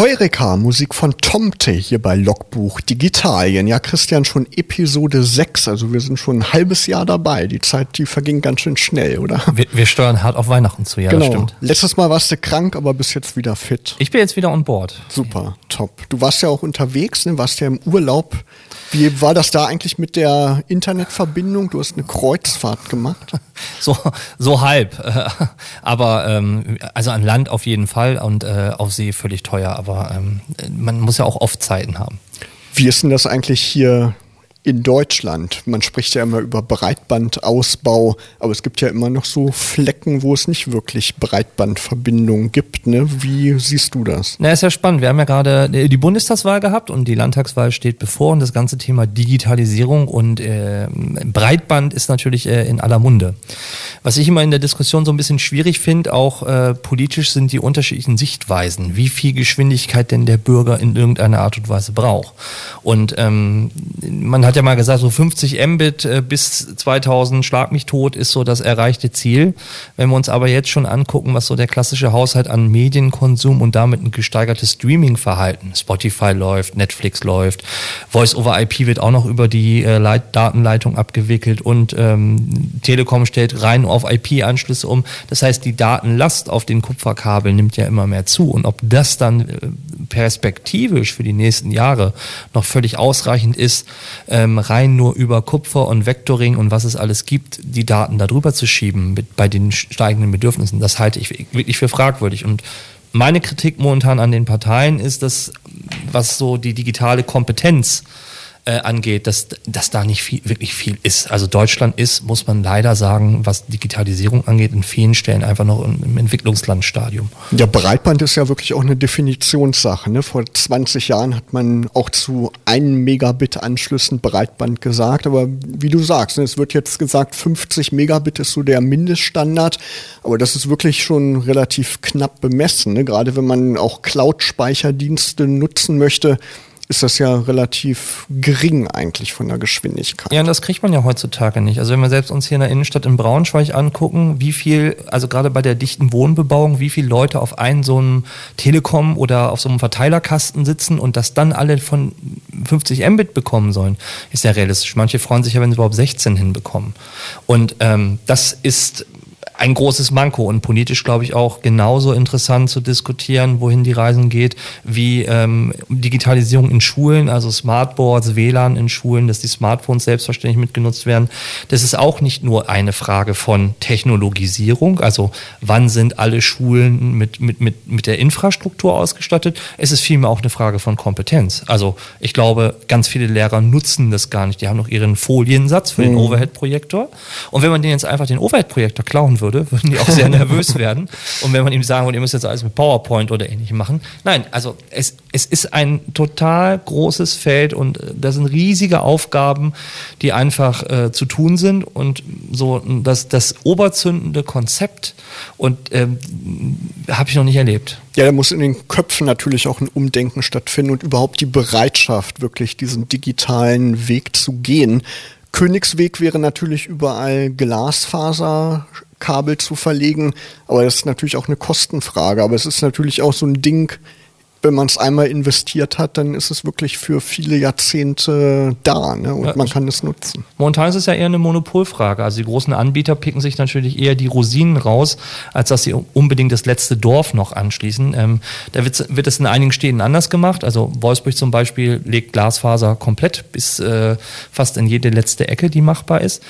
Heureka, Musik von Tomte hier bei Logbuch Digitalien. Ja, Christian, schon Episode 6, also wir sind schon ein halbes Jahr dabei. Die Zeit, die verging ganz schön schnell, oder? Wir, wir steuern hart auf Weihnachten zu, ja, genau. stimmt. Letztes Mal warst du krank, aber bist jetzt wieder fit. Ich bin jetzt wieder on board. Super, top. Du warst ja auch unterwegs, ne? warst ja im Urlaub. Wie war das da eigentlich mit der Internetverbindung? Du hast eine Kreuzfahrt gemacht. So, so halb. Aber ähm, also an Land auf jeden Fall und äh, auf See völlig teuer. Aber ähm, man muss ja auch oft Zeiten haben. Wie ist denn das eigentlich hier in Deutschland. Man spricht ja immer über Breitbandausbau, aber es gibt ja immer noch so Flecken, wo es nicht wirklich Breitbandverbindungen gibt. Ne? Wie siehst du das? Na, ist ja spannend. Wir haben ja gerade die Bundestagswahl gehabt und die Landtagswahl steht bevor und das ganze Thema Digitalisierung und äh, Breitband ist natürlich äh, in aller Munde. Was ich immer in der Diskussion so ein bisschen schwierig finde, auch äh, politisch sind die unterschiedlichen Sichtweisen, wie viel Geschwindigkeit denn der Bürger in irgendeiner Art und Weise braucht. Und ähm, man hat hat ja mal gesagt, so 50 Mbit äh, bis 2000 Schlag mich tot ist so das erreichte Ziel. Wenn wir uns aber jetzt schon angucken, was so der klassische Haushalt an Medienkonsum und damit ein gesteigertes Streaming-Verhalten, Spotify läuft, Netflix läuft, Voice over IP wird auch noch über die äh, Leit Datenleitung abgewickelt und ähm, Telekom stellt rein auf IP-Anschlüsse um. Das heißt, die Datenlast auf den Kupferkabeln nimmt ja immer mehr zu und ob das dann äh, perspektivisch für die nächsten Jahre noch völlig ausreichend ist, ähm, rein nur über Kupfer und Vectoring und was es alles gibt, die Daten darüber zu schieben mit, bei den steigenden Bedürfnissen, das halte ich wirklich für fragwürdig. Und meine Kritik momentan an den Parteien ist, dass was so die digitale Kompetenz äh, angeht, dass, dass da nicht viel, wirklich viel ist. Also Deutschland ist, muss man leider sagen, was Digitalisierung angeht, in vielen Stellen einfach noch im, im Entwicklungslandstadium. Ja, Breitband ist ja wirklich auch eine Definitionssache. Ne? Vor 20 Jahren hat man auch zu 1 Megabit Anschlüssen Breitband gesagt, aber wie du sagst, ne, es wird jetzt gesagt, 50 Megabit ist so der Mindeststandard, aber das ist wirklich schon relativ knapp bemessen. Ne? Gerade wenn man auch Cloud-Speicherdienste nutzen möchte, ist das ja relativ gering eigentlich von der Geschwindigkeit. Ja, und das kriegt man ja heutzutage nicht. Also wenn wir selbst uns hier in der Innenstadt in Braunschweig angucken, wie viel, also gerade bei der dichten Wohnbebauung, wie viele Leute auf einem so einem Telekom oder auf so einem Verteilerkasten sitzen und das dann alle von 50 Mbit bekommen sollen, ist ja realistisch. Manche freuen sich ja, wenn sie überhaupt 16 hinbekommen. Und ähm, das ist ein großes Manko und politisch, glaube ich, auch genauso interessant zu diskutieren, wohin die Reisen geht, wie ähm, Digitalisierung in Schulen, also Smartboards, WLAN in Schulen, dass die Smartphones selbstverständlich mitgenutzt werden. Das ist auch nicht nur eine Frage von Technologisierung, also wann sind alle Schulen mit, mit, mit, mit der Infrastruktur ausgestattet. Es ist vielmehr auch eine Frage von Kompetenz. Also ich glaube, ganz viele Lehrer nutzen das gar nicht. Die haben noch ihren Foliensatz für den mhm. Overhead-Projektor. Und wenn man denen jetzt einfach den Overhead-Projektor klauen würde, würde, würden die auch sehr nervös werden. Und wenn man ihm sagen würde, ihr müsst jetzt alles mit PowerPoint oder ähnlichem machen. Nein, also es, es ist ein total großes Feld und äh, das sind riesige Aufgaben, die einfach äh, zu tun sind und so das, das oberzündende Konzept und ähm, habe ich noch nicht erlebt. Ja, da muss in den Köpfen natürlich auch ein Umdenken stattfinden und überhaupt die Bereitschaft, wirklich diesen digitalen Weg zu gehen. Königsweg wäre natürlich überall Glasfaser Kabel zu verlegen. Aber das ist natürlich auch eine Kostenfrage. Aber es ist natürlich auch so ein Ding, wenn man es einmal investiert hat, dann ist es wirklich für viele Jahrzehnte da ne? und ja, man kann es nutzen. Momentan ist es ja eher eine Monopolfrage. Also die großen Anbieter picken sich natürlich eher die Rosinen raus, als dass sie unbedingt das letzte Dorf noch anschließen. Ähm, da wird, es in einigen Städten anders gemacht. Also Wolfsburg zum Beispiel legt Glasfaser komplett bis äh, fast in jede letzte Ecke, die machbar ist.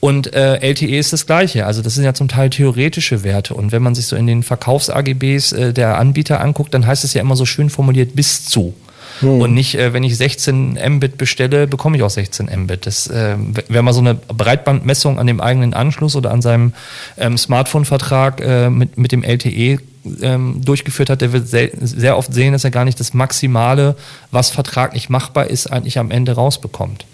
Und äh, LTE ist das gleiche. Also das sind ja zum Teil theoretische Werte. Und wenn man sich so in den Verkaufs-AGBs äh, der Anbieter anguckt, dann heißt es ja immer so schön formuliert bis zu. Hm. Und nicht, äh, wenn ich 16 Mbit bestelle, bekomme ich auch 16 Mbit. Das, äh, wenn man so eine Breitbandmessung an dem eigenen Anschluss oder an seinem ähm, Smartphone-Vertrag äh, mit, mit dem LTE ähm, durchgeführt hat, der wird sehr, sehr oft sehen, dass er gar nicht das Maximale, was vertraglich machbar ist, eigentlich am Ende rausbekommt.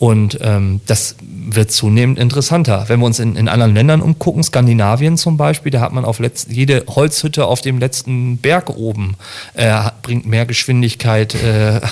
Und ähm, das wird zunehmend interessanter. Wenn wir uns in, in anderen Ländern umgucken, Skandinavien zum Beispiel, da hat man auf letzt, jede Holzhütte auf dem letzten Berg oben äh, bringt mehr Geschwindigkeit äh,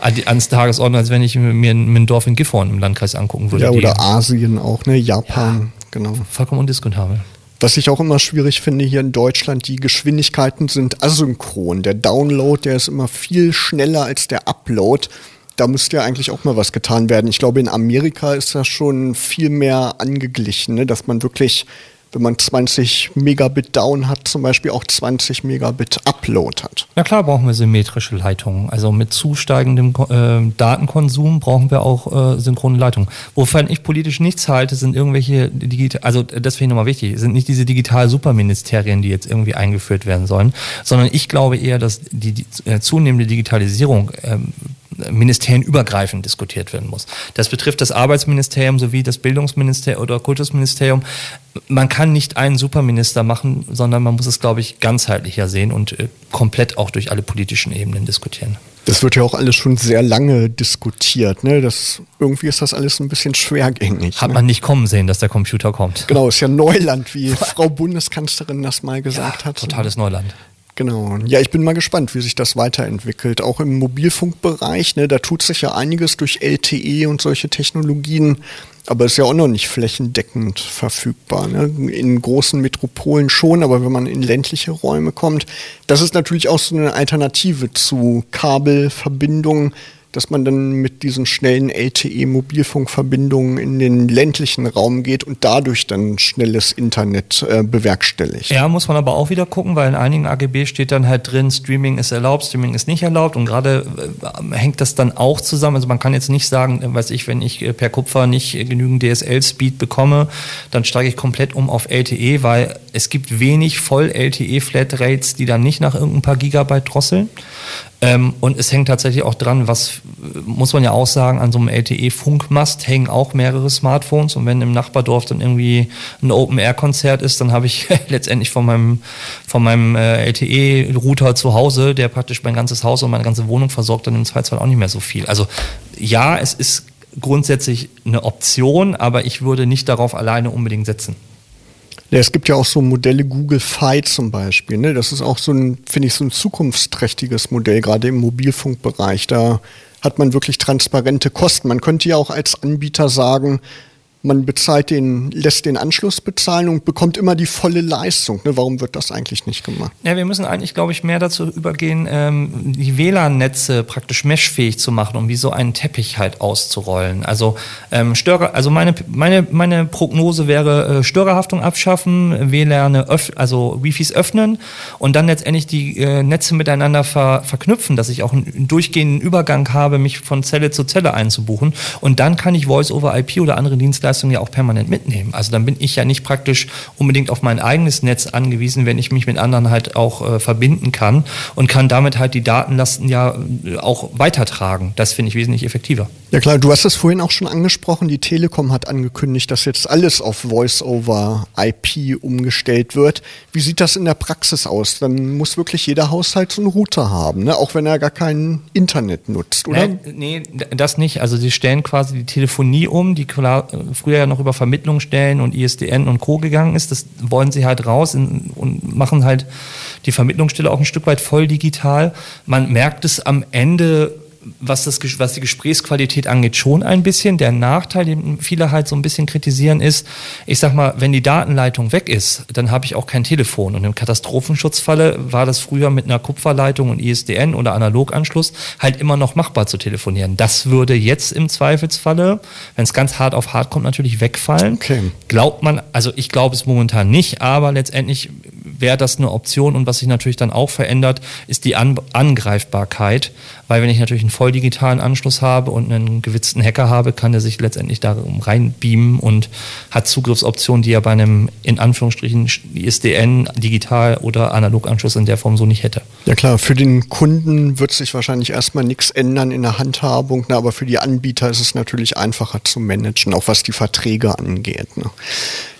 ans Tagesordnung, als wenn ich mir ein, ein Dorf in Gifhorn im Landkreis angucken würde. Ja, oder Asien auch, ne? Japan, ja, genau. Vollkommen undiskutabel. Was ich auch immer schwierig finde hier in Deutschland, die Geschwindigkeiten sind asynchron. Der Download, der ist immer viel schneller als der Upload da müsste ja eigentlich auch mal was getan werden. Ich glaube, in Amerika ist das schon viel mehr angeglichen, ne? dass man wirklich, wenn man 20 Megabit Down hat, zum Beispiel auch 20 Megabit Upload hat. Na klar brauchen wir symmetrische Leitungen. Also mit zusteigendem äh, Datenkonsum brauchen wir auch äh, synchrone Leitungen. Wofern ich politisch nichts halte, sind irgendwelche digital, also das finde ich nochmal wichtig, sind nicht diese digital Superministerien, die jetzt irgendwie eingeführt werden sollen, sondern ich glaube eher, dass die, die äh, zunehmende Digitalisierung ähm, ministerienübergreifend diskutiert werden muss. Das betrifft das Arbeitsministerium sowie das Bildungsministerium oder Kultusministerium. Man kann nicht einen Superminister machen, sondern man muss es, glaube ich, ganzheitlicher sehen und äh, komplett auch durch alle politischen Ebenen diskutieren. Das wird ja auch alles schon sehr lange diskutiert. Ne? Das, irgendwie ist das alles ein bisschen schwergängig. Hat ne? man nicht kommen sehen, dass der Computer kommt. Genau, ist ja Neuland, wie Frau Bundeskanzlerin das mal gesagt ja, hat. Totales Neuland. Genau. Ja, ich bin mal gespannt, wie sich das weiterentwickelt. Auch im Mobilfunkbereich, ne, da tut sich ja einiges durch LTE und solche Technologien, aber ist ja auch noch nicht flächendeckend verfügbar. Ne? In großen Metropolen schon, aber wenn man in ländliche Räume kommt, das ist natürlich auch so eine Alternative zu Kabelverbindungen, dass man dann mit diesen schnellen LTE-Mobilfunkverbindungen in den ländlichen Raum geht und dadurch dann schnelles Internet äh, bewerkstelligt. Ja, muss man aber auch wieder gucken, weil in einigen AGB steht dann halt drin, Streaming ist erlaubt, Streaming ist nicht erlaubt und gerade äh, hängt das dann auch zusammen. Also man kann jetzt nicht sagen, äh, weiß ich, wenn ich äh, per Kupfer nicht genügend DSL-Speed bekomme, dann steige ich komplett um auf LTE, weil es gibt wenig Voll-LTE-Flatrates, die dann nicht nach irgendein paar Gigabyte drosseln. Ähm, und es hängt tatsächlich auch dran, was muss man ja auch sagen, an so einem LTE-Funkmast hängen auch mehrere Smartphones. Und wenn im Nachbardorf dann irgendwie ein Open-Air-Konzert ist, dann habe ich letztendlich von meinem, von meinem äh, LTE-Router zu Hause, der praktisch mein ganzes Haus und meine ganze Wohnung versorgt, dann im Zweifelsfall auch nicht mehr so viel. Also ja, es ist grundsätzlich eine Option, aber ich würde nicht darauf alleine unbedingt setzen. Ja, es gibt ja auch so Modelle Google Fi zum Beispiel. Ne? Das ist auch so ein, finde ich, so ein zukunftsträchtiges Modell, gerade im Mobilfunkbereich. Da hat man wirklich transparente Kosten. Man könnte ja auch als Anbieter sagen, man bezahlt den, lässt den Anschluss bezahlen und bekommt immer die volle Leistung. Ne? Warum wird das eigentlich nicht gemacht? Ja, wir müssen eigentlich, glaube ich, mehr dazu übergehen, ähm, die WLAN-Netze praktisch meshfähig zu machen, um wie so einen Teppich halt auszurollen. Also ähm, Störer, also meine, meine, meine Prognose wäre äh, Störerhaftung abschaffen, WLAN, öff, also Wifis öffnen und dann letztendlich die äh, Netze miteinander ver, verknüpfen, dass ich auch einen durchgehenden Übergang habe, mich von Zelle zu Zelle einzubuchen. Und dann kann ich Voice-over-IP oder andere Dienstleistungen Dienstleistung ja auch permanent mitnehmen. Also dann bin ich ja nicht praktisch unbedingt auf mein eigenes Netz angewiesen, wenn ich mich mit anderen halt auch äh, verbinden kann und kann damit halt die Datenlasten ja äh, auch weitertragen. Das finde ich wesentlich effektiver. Ja klar, du hast es vorhin auch schon angesprochen, die Telekom hat angekündigt, dass jetzt alles auf Voice-over-IP umgestellt wird. Wie sieht das in der Praxis aus? Dann muss wirklich jeder Haushalt so einen Router haben, ne? auch wenn er gar kein Internet nutzt, oder? Nee, nee, das nicht. Also sie stellen quasi die Telefonie um, die früher ja noch über Vermittlungsstellen und ISDN und Co. gegangen ist. Das wollen sie halt raus in, und machen halt die Vermittlungsstelle auch ein Stück weit voll digital. Man merkt es am Ende was, das, was die Gesprächsqualität angeht, schon ein bisschen. Der Nachteil, den viele halt so ein bisschen kritisieren, ist, ich sag mal, wenn die Datenleitung weg ist, dann habe ich auch kein Telefon. Und im Katastrophenschutzfalle war das früher mit einer Kupferleitung und ISDN oder Analoganschluss halt immer noch machbar zu telefonieren. Das würde jetzt im Zweifelsfalle, wenn es ganz hart auf hart kommt, natürlich wegfallen. Okay. Glaubt man, also ich glaube es momentan nicht, aber letztendlich wäre das eine Option. Und was sich natürlich dann auch verändert, ist die An Angreifbarkeit. Weil wenn ich natürlich einen voll digitalen Anschluss habe und einen gewitzten Hacker habe, kann er sich letztendlich da reinbeamen und hat Zugriffsoptionen, die er bei einem in Anführungsstrichen ISDN, digital oder Analoganschluss in der Form so nicht hätte. Ja klar, für den Kunden wird sich wahrscheinlich erstmal nichts ändern in der Handhabung, ne, aber für die Anbieter ist es natürlich einfacher zu managen, auch was die Verträge angeht. Ne.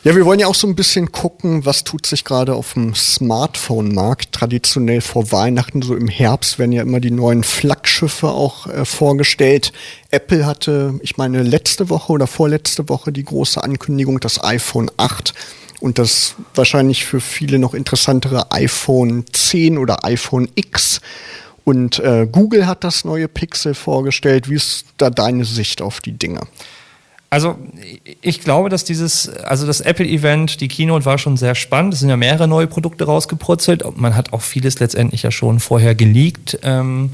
Ja, wir wollen ja auch so ein bisschen gucken, was tut sich gerade auf dem Smartphone-Markt. Traditionell vor Weihnachten, so im Herbst, werden ja immer die neuen Flaggschiffe auch äh, vorgestellt. Apple hatte, ich meine, letzte Woche oder vorletzte Woche die große Ankündigung, das iPhone 8 und das wahrscheinlich für viele noch interessantere iPhone 10 oder iPhone X. Und äh, Google hat das neue Pixel vorgestellt. Wie ist da deine Sicht auf die Dinge? Also ich glaube, dass dieses, also das Apple-Event, die Keynote war schon sehr spannend. Es sind ja mehrere neue Produkte rausgepurzelt. Man hat auch vieles letztendlich ja schon vorher geleakt. Ähm,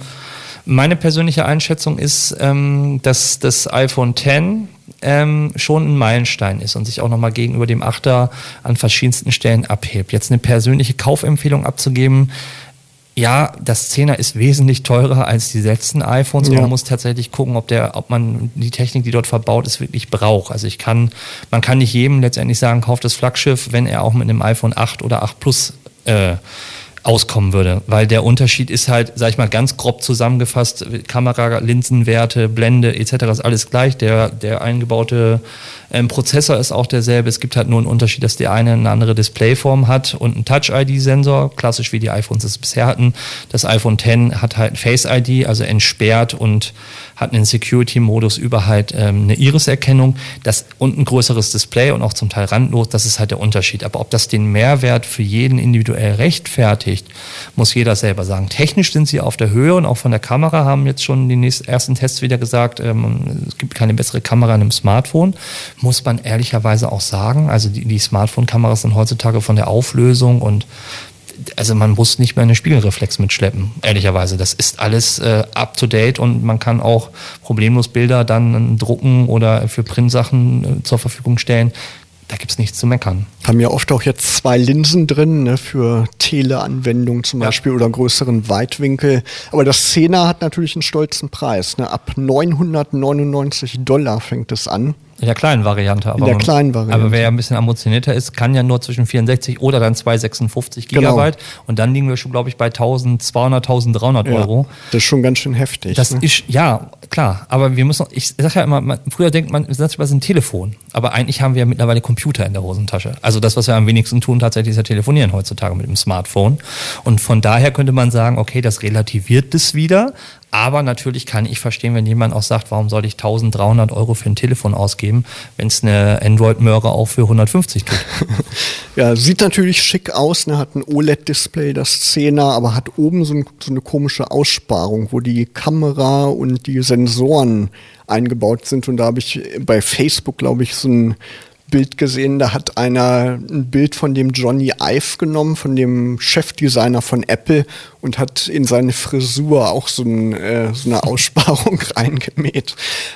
meine persönliche Einschätzung ist, ähm, dass das iPhone X ähm, schon ein Meilenstein ist und sich auch nochmal gegenüber dem Achter an verschiedensten Stellen abhebt. Jetzt eine persönliche Kaufempfehlung abzugeben, ja, das 10er ist wesentlich teurer als die letzten iPhones. Ja. Man muss tatsächlich gucken, ob der, ob man die Technik, die dort verbaut ist, wirklich braucht. Also ich kann, man kann nicht jedem letztendlich sagen, kauft das Flaggschiff, wenn er auch mit einem iPhone 8 oder 8 Plus äh, auskommen würde, weil der Unterschied ist halt, sag ich mal, ganz grob zusammengefasst, Kamera, Linsenwerte, Blende etc. ist alles gleich. Der, der eingebaute ähm, Prozessor ist auch derselbe. Es gibt halt nur einen Unterschied, dass der eine eine andere Displayform hat und einen Touch-ID-Sensor, klassisch wie die iPhones es bisher hatten. Das iPhone X hat halt Face-ID, also entsperrt und hat einen Security-Modus über halt ähm, eine Iris-Erkennung. Das und ein größeres Display und auch zum Teil randlos, das ist halt der Unterschied. Aber ob das den Mehrwert für jeden individuell rechtfertigt, muss jeder selber sagen. Technisch sind sie auf der Höhe und auch von der Kamera haben jetzt schon die nächsten, ersten Tests wieder gesagt, ähm, es gibt keine bessere Kamera in einem Smartphone muss man ehrlicherweise auch sagen. Also die, die Smartphone-Kameras sind heutzutage von der Auflösung und also man muss nicht mehr eine Spiegelreflex mitschleppen, ehrlicherweise. Das ist alles äh, up to date und man kann auch problemlos Bilder dann drucken oder für Printsachen äh, zur Verfügung stellen. Da gibt es nichts zu meckern. Haben ja oft auch jetzt zwei Linsen drin, ne, für Teleanwendungen zum ja. Beispiel oder größeren Weitwinkel. Aber das 10er hat natürlich einen stolzen Preis. Ne? Ab 999 Dollar fängt es an. In der kleinen Variante. Aber in der kleinen Variante. Aber wer ja ein bisschen ambitionierter ist, kann ja nur zwischen 64 oder dann 256 Gigabyte. Genau. Und dann liegen wir schon, glaube ich, bei 1200, 1300 ja, Euro. Das ist schon ganz schön heftig. Das ne? ist, ja, klar. Aber wir müssen, ich sage ja immer, man, früher denkt man, das ist ein Telefon. Aber eigentlich haben wir ja mittlerweile Computer in der Hosentasche. Also das, was wir am wenigsten tun, tatsächlich ist ja telefonieren heutzutage mit dem Smartphone. Und von daher könnte man sagen, okay, das relativiert das wieder. Aber natürlich kann ich verstehen, wenn jemand auch sagt, warum soll ich 1300 Euro für ein Telefon ausgeben, wenn es eine Android-Möhre auch für 150 tut. ja, sieht natürlich schick aus, ne? hat ein OLED-Display, das 10er, aber hat oben so, ein, so eine komische Aussparung, wo die Kamera und die Sensoren eingebaut sind. Und da habe ich bei Facebook, glaube ich, so ein Bild gesehen, da hat einer ein Bild von dem Johnny Ive genommen, von dem Chefdesigner von Apple und hat in seine Frisur auch so, ein, äh, so eine Aussparung reingemäht.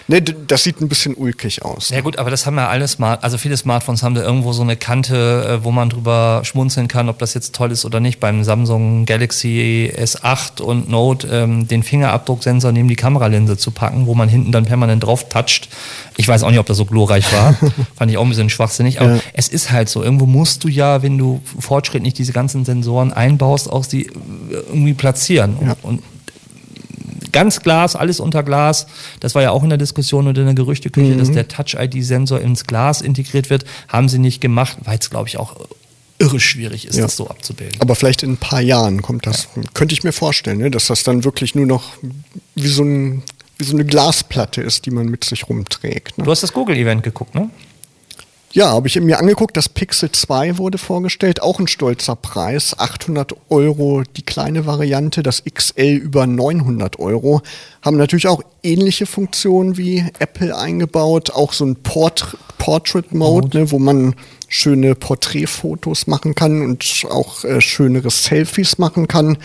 Ne, das sieht ein bisschen ulkig aus. Ja gut, aber das haben ja alle Smart, also viele Smartphones haben da irgendwo so eine Kante, äh, wo man drüber schmunzeln kann, ob das jetzt toll ist oder nicht. Beim Samsung Galaxy S8 und Note ähm, den Fingerabdrucksensor neben die Kameralinse zu packen, wo man hinten dann permanent drauf toucht. Ich weiß auch nicht, ob das so glorreich war. Fand ich auch ein bisschen schwachsinnig. Aber ja. es ist halt so. Irgendwo musst du ja, wenn du fortschrittlich diese ganzen Sensoren einbaust, auch sie irgendwie platzieren. Ja. Und, ganz Glas, alles unter Glas. Das war ja auch in der Diskussion und in der Gerüchteküche, mhm. dass der Touch-ID-Sensor ins Glas integriert wird. Haben sie nicht gemacht, weil es, glaube ich, auch irre schwierig ist, ja. das so abzubilden. Aber vielleicht in ein paar Jahren kommt das, ja. könnte ich mir vorstellen, ne? dass das dann wirklich nur noch wie so, ein, wie so eine Glasplatte ist, die man mit sich rumträgt. Ne? Du hast das Google-Event geguckt, ne? Ja, habe ich mir angeguckt, das Pixel 2 wurde vorgestellt, auch ein stolzer Preis, 800 Euro die kleine Variante, das XL über 900 Euro, haben natürlich auch ähnliche Funktionen wie Apple eingebaut, auch so ein Port Portrait Mode, ne, wo man schöne Porträtfotos machen kann und auch äh, schönere Selfies machen kann.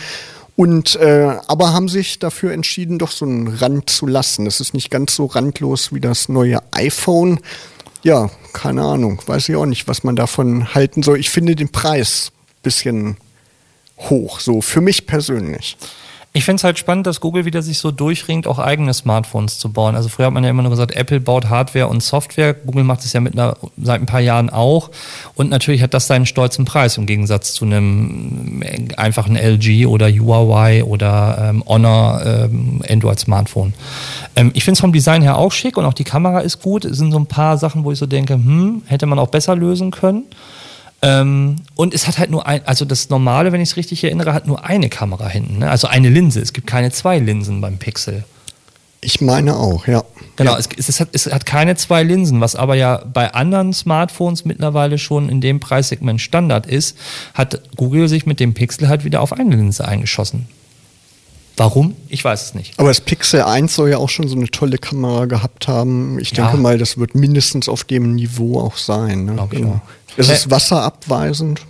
Und äh, aber haben sich dafür entschieden, doch so einen Rand zu lassen. Das ist nicht ganz so randlos wie das neue iPhone. Ja, keine Ahnung, weiß ich auch nicht, was man davon halten soll. Ich finde den Preis ein bisschen hoch, so für mich persönlich. Ich finde es halt spannend, dass Google wieder sich so durchringt, auch eigene Smartphones zu bauen. Also früher hat man ja immer nur gesagt, Apple baut Hardware und Software. Google macht es ja mit einer, seit ein paar Jahren auch. Und natürlich hat das seinen stolzen Preis im Gegensatz zu einem einfachen LG oder Huawei oder ähm, Honor ähm, Android-Smartphone. Ähm, ich finde es vom Design her auch schick und auch die Kamera ist gut. Es sind so ein paar Sachen, wo ich so denke, hm, hätte man auch besser lösen können. Ähm, und es hat halt nur ein, also das normale, wenn ich es richtig erinnere, hat nur eine Kamera hinten, ne? also eine Linse. Es gibt keine zwei Linsen beim Pixel. Ich meine auch, ja. Genau, ja. Es, es, hat, es hat keine zwei Linsen, was aber ja bei anderen Smartphones mittlerweile schon in dem Preissegment Standard ist, hat Google sich mit dem Pixel halt wieder auf eine Linse eingeschossen. Warum? Ich weiß es nicht. Aber das Pixel 1 soll ja auch schon so eine tolle Kamera gehabt haben. Ich denke mal, das wird mindestens auf dem Niveau auch sein. Ne? Genau. Es ist wasserabweisend.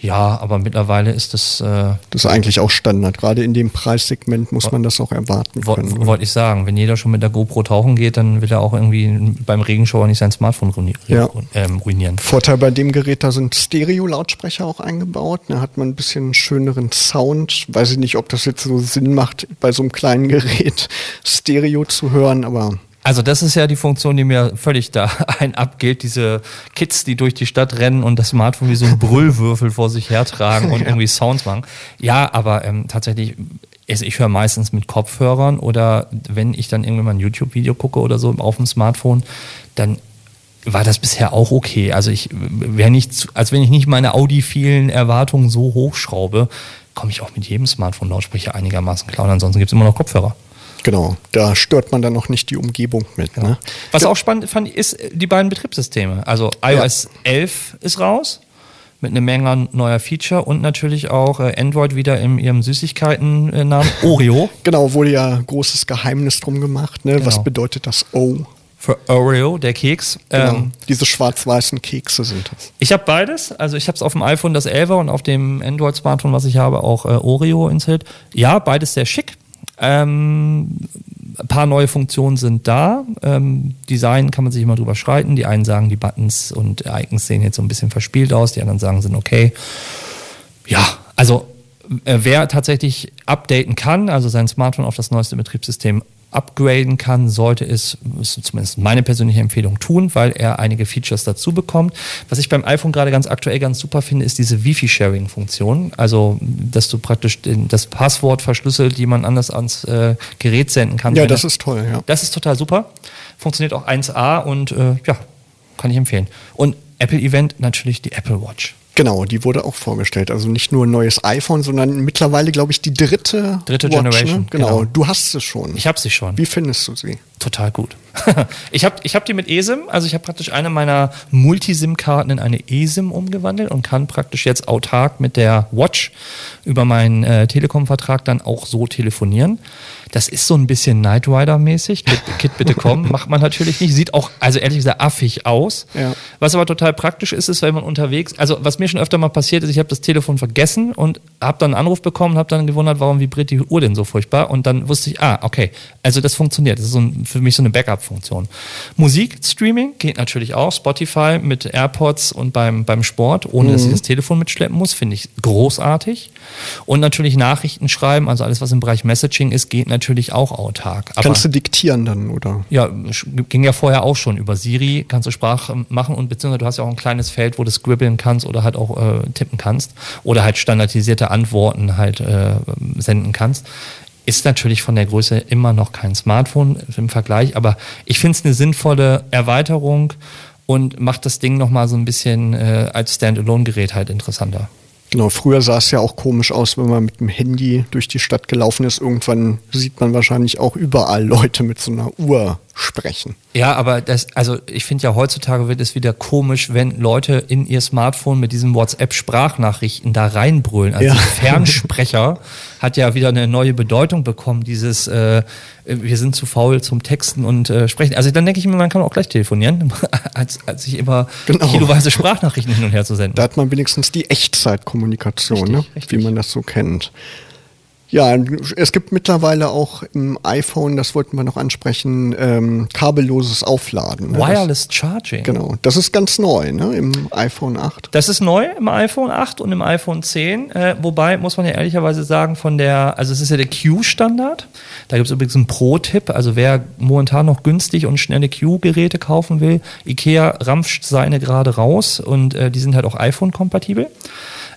Ja, aber mittlerweile ist das. Äh, das ist eigentlich auch Standard. Gerade in dem Preissegment muss man das auch erwarten können. Wollte ich sagen. Wenn jeder schon mit der GoPro tauchen geht, dann will er auch irgendwie beim Regenschauer nicht sein Smartphone ruinieren. Ja. Ähm, ruinieren. Vorteil bei dem Gerät, da sind Stereo-Lautsprecher auch eingebaut. Da hat man ein bisschen einen schöneren Sound. Weiß ich nicht, ob das jetzt so Sinn macht, bei so einem kleinen Gerät Stereo zu hören, aber also das ist ja die Funktion, die mir völlig da ein abgeht. Diese Kids, die durch die Stadt rennen und das Smartphone wie so ein Brüllwürfel vor sich hertragen und ja. irgendwie Sounds machen. Ja, aber ähm, tatsächlich, also ich höre meistens mit Kopfhörern oder wenn ich dann irgendwann mal ein YouTube-Video gucke oder so auf dem Smartphone, dann war das bisher auch okay. Also ich wäre nicht, als wenn ich nicht meine audiphilen Erwartungen so hochschraube, komme ich auch mit jedem Smartphone-Lautsprecher einigermaßen klar. Und ansonsten gibt es immer noch Kopfhörer. Genau, da stört man dann noch nicht die Umgebung mit. Genau. Ne? Was auch spannend fand, ist die beiden Betriebssysteme. Also iOS ja. 11 ist raus mit einer Menge neuer Feature und natürlich auch äh, Android wieder in ihrem Süßigkeiten-Namen Oreo. genau, wurde ja großes Geheimnis drum gemacht. Ne? Genau. Was bedeutet das O? Für Oreo, der Keks. Genau. Ähm, Diese schwarz-weißen Kekse sind das. Ich habe beides. Also ich habe es auf dem iPhone das 11er und auf dem Android-Smartphone, was ich habe, auch äh, Oreo installiert. Ja, beides sehr schick. Ähm, ein paar neue Funktionen sind da. Ähm, Design kann man sich immer drüber schreiten. Die einen sagen, die Buttons und Icons sehen jetzt so ein bisschen verspielt aus. Die anderen sagen, sind okay. Ja, also äh, wer tatsächlich updaten kann, also sein Smartphone auf das neueste Betriebssystem upgraden kann, sollte es, ist zumindest meine persönliche Empfehlung, tun, weil er einige Features dazu bekommt. Was ich beim iPhone gerade ganz aktuell ganz super finde, ist diese Wi-Fi-Sharing-Funktion. Also, dass du praktisch das Passwort verschlüsselt jemand anders ans äh, Gerät senden kannst. Ja, das ist toll, ja. Das ist total super. Funktioniert auch 1A und äh, ja, kann ich empfehlen. Und Apple Event natürlich die Apple Watch. Genau, die wurde auch vorgestellt. Also nicht nur ein neues iPhone, sondern mittlerweile, glaube ich, die dritte. Dritte Watch, ne? Generation. Ne? Genau. genau. du hast sie schon. Ich habe sie schon. Wie findest du sie? Total gut. ich habe ich hab die mit eSIM, also ich habe praktisch eine meiner Multisim-Karten in eine eSIM umgewandelt und kann praktisch jetzt autark mit der Watch über meinen äh, Telekom-Vertrag dann auch so telefonieren. Das ist so ein bisschen Knight Rider-mäßig. Kit, Kit, bitte komm. Macht man natürlich nicht. Sieht auch, also ehrlich gesagt, affig aus. Ja. Was aber total praktisch ist, ist, wenn man unterwegs, also was mir schon öfter mal passiert ist, ich habe das Telefon vergessen und habe dann einen Anruf bekommen, habe dann gewundert, warum vibriert die Uhr denn so furchtbar. Und dann wusste ich, ah, okay, also das funktioniert. Das ist so ein, für mich so eine Backup-Funktion. Musikstreaming geht natürlich auch. Spotify mit AirPods und beim, beim Sport, ohne mhm. dass ich das Telefon mitschleppen muss, finde ich großartig. Und natürlich Nachrichten schreiben, also alles, was im Bereich Messaging ist, geht natürlich auch autark. Aber, kannst du diktieren dann, oder? Ja, ging ja vorher auch schon. Über Siri kannst du Sprache machen und beziehungsweise du hast ja auch ein kleines Feld, wo du scribbeln kannst oder halt auch äh, tippen kannst oder halt standardisierte Antworten halt äh, senden kannst. Ist natürlich von der Größe immer noch kein Smartphone im Vergleich, aber ich finde es eine sinnvolle Erweiterung und macht das Ding nochmal so ein bisschen äh, als Standalone-Gerät halt interessanter. Genau, früher sah es ja auch komisch aus, wenn man mit dem Handy durch die Stadt gelaufen ist. Irgendwann sieht man wahrscheinlich auch überall Leute mit so einer Uhr sprechen. Ja, aber das, also ich finde ja heutzutage wird es wieder komisch, wenn Leute in ihr Smartphone mit diesem WhatsApp-Sprachnachrichten da reinbrüllen. Also ja. Fernsprecher hat ja wieder eine neue Bedeutung bekommen, dieses äh, wir sind zu faul zum Texten und äh, Sprechen. Also dann denke ich mir, man kann auch gleich telefonieren, als, als sich immer genau. kiloweise Sprachnachrichten hin und her zu senden. Da hat man wenigstens die Echtzeitkommunikation, richtig, ne? richtig. wie man das so kennt. Ja, es gibt mittlerweile auch im iPhone, das wollten wir noch ansprechen, ähm, kabelloses Aufladen. Ne? Wireless Charging. Genau, das ist ganz neu ne? im iPhone 8. Das ist neu im iPhone 8 und im iPhone 10. Äh, wobei, muss man ja ehrlicherweise sagen, von der, also es ist ja der Q-Standard. Da gibt es übrigens einen Pro-Tipp. Also wer momentan noch günstig und schnelle Q-Geräte kaufen will, Ikea rampft seine gerade raus und äh, die sind halt auch iPhone-kompatibel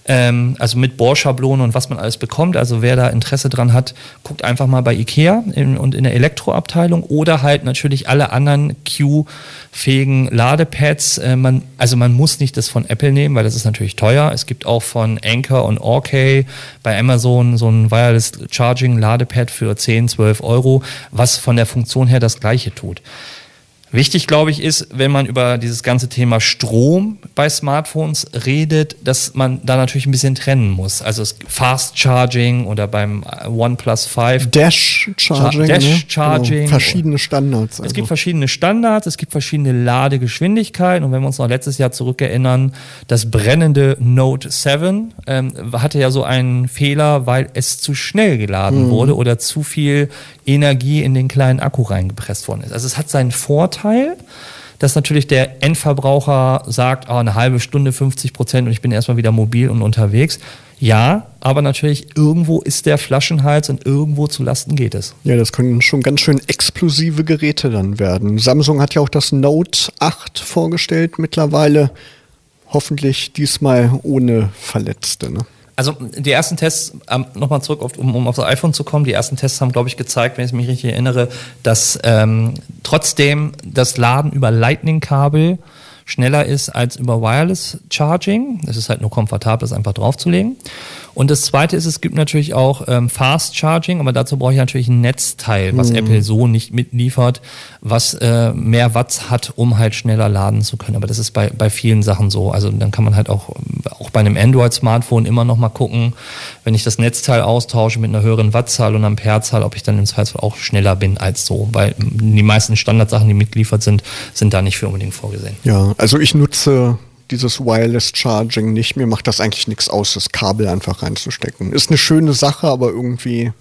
ähm, also mit Bohrschablonen und was man alles bekommt. Also wer da Interesse dran hat, guckt einfach mal bei Ikea in, und in der Elektroabteilung oder halt natürlich alle anderen Q-fähigen Ladepads. Äh, man, also man muss nicht das von Apple nehmen, weil das ist natürlich teuer. Es gibt auch von Anker und Orkay bei Amazon so ein Wireless Charging Ladepad für 10, 12 Euro, was von der Funktion her das gleiche tut. Wichtig, glaube ich, ist, wenn man über dieses ganze Thema Strom bei Smartphones redet, dass man da natürlich ein bisschen trennen muss. Also Fast Charging oder beim OnePlus 5. Dash Charging. Dash ne? Charging. Genau. Verschiedene Standards. Also. Es gibt verschiedene Standards, es gibt verschiedene Ladegeschwindigkeiten. Und wenn wir uns noch letztes Jahr zurückerinnern, das brennende Note 7 ähm, hatte ja so einen Fehler, weil es zu schnell geladen mhm. wurde oder zu viel Energie in den kleinen Akku reingepresst worden ist. Also es hat seinen Vorteil, dass natürlich der Endverbraucher sagt, oh, eine halbe Stunde 50 Prozent und ich bin erstmal wieder mobil und unterwegs. Ja, aber natürlich irgendwo ist der Flaschenhals und irgendwo zu Lasten geht es. Ja, das können schon ganz schön explosive Geräte dann werden. Samsung hat ja auch das Note 8 vorgestellt mittlerweile. Hoffentlich diesmal ohne Verletzte. Ne? Also die ersten Tests, ähm, nochmal zurück, auf, um, um auf das iPhone zu kommen, die ersten Tests haben, glaube ich, gezeigt, wenn ich mich richtig erinnere, dass ähm, trotzdem das Laden über Lightning-Kabel schneller ist als über Wireless Charging. Es ist halt nur komfortabel, das einfach draufzulegen. Und das zweite ist, es gibt natürlich auch ähm, Fast Charging, aber dazu brauche ich natürlich ein Netzteil, was mhm. Apple so nicht mitliefert, was äh, mehr Watts hat, um halt schneller laden zu können. Aber das ist bei, bei vielen Sachen so. Also dann kann man halt auch, auch bei einem Android-Smartphone immer noch mal gucken, wenn ich das Netzteil austausche mit einer höheren Wattzahl und Amperezahl, ob ich dann im Zweifelsfall auch schneller bin als so. Weil die meisten Standardsachen, die mitgeliefert sind, sind da nicht für unbedingt vorgesehen. Ja, also ich nutze dieses Wireless Charging nicht. Mir macht das eigentlich nichts aus, das Kabel einfach reinzustecken. Ist eine schöne Sache, aber irgendwie.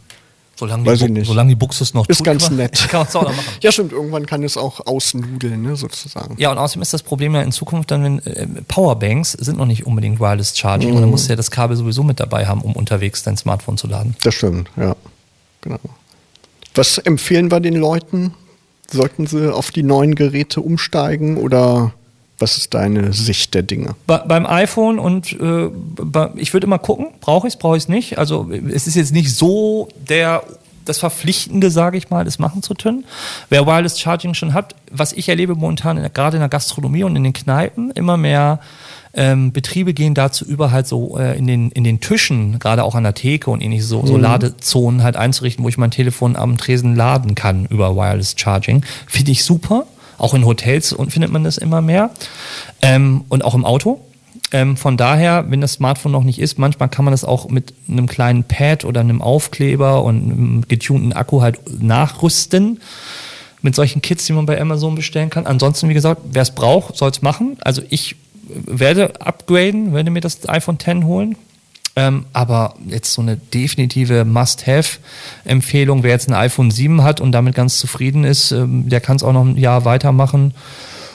Solange weiß die, ich nicht. solange die Buchse es noch Ist tut, ganz nett. Kann auch noch machen. ja, stimmt. Irgendwann kann es auch ausnudeln, ne, sozusagen. Ja, und außerdem ist das Problem ja in Zukunft dann, wenn äh, Powerbanks sind noch nicht unbedingt Wireless Charging. Mm. Und dann musst du ja das Kabel sowieso mit dabei haben, um unterwegs dein Smartphone zu laden. Das stimmt, ja. Genau. Was empfehlen wir den Leuten? Sollten sie auf die neuen Geräte umsteigen oder was ist deine Sicht der Dinge? Bei, beim iPhone und äh, bei, ich würde immer gucken, brauche ich es, brauche ich es nicht. Also es ist jetzt nicht so der das Verpflichtende, sage ich mal, das machen zu können. Wer Wireless Charging schon hat, was ich erlebe momentan in, gerade in der Gastronomie und in den Kneipen, immer mehr ähm, Betriebe gehen dazu über, halt so äh, in, den, in den Tischen, gerade auch an der Theke und ähnlich so, so mhm. Ladezonen halt einzurichten, wo ich mein Telefon am Tresen laden kann über Wireless Charging. Finde ich super. Auch in Hotels findet man das immer mehr. Ähm, und auch im Auto. Ähm, von daher, wenn das Smartphone noch nicht ist, manchmal kann man das auch mit einem kleinen Pad oder einem Aufkleber und einem getunten Akku halt nachrüsten. Mit solchen Kits, die man bei Amazon bestellen kann. Ansonsten, wie gesagt, wer es braucht, soll es machen. Also ich werde upgraden, werde mir das iPhone X holen. Ähm, aber jetzt so eine definitive Must-Have-Empfehlung, wer jetzt ein iPhone 7 hat und damit ganz zufrieden ist, ähm, der kann es auch noch ein Jahr weitermachen.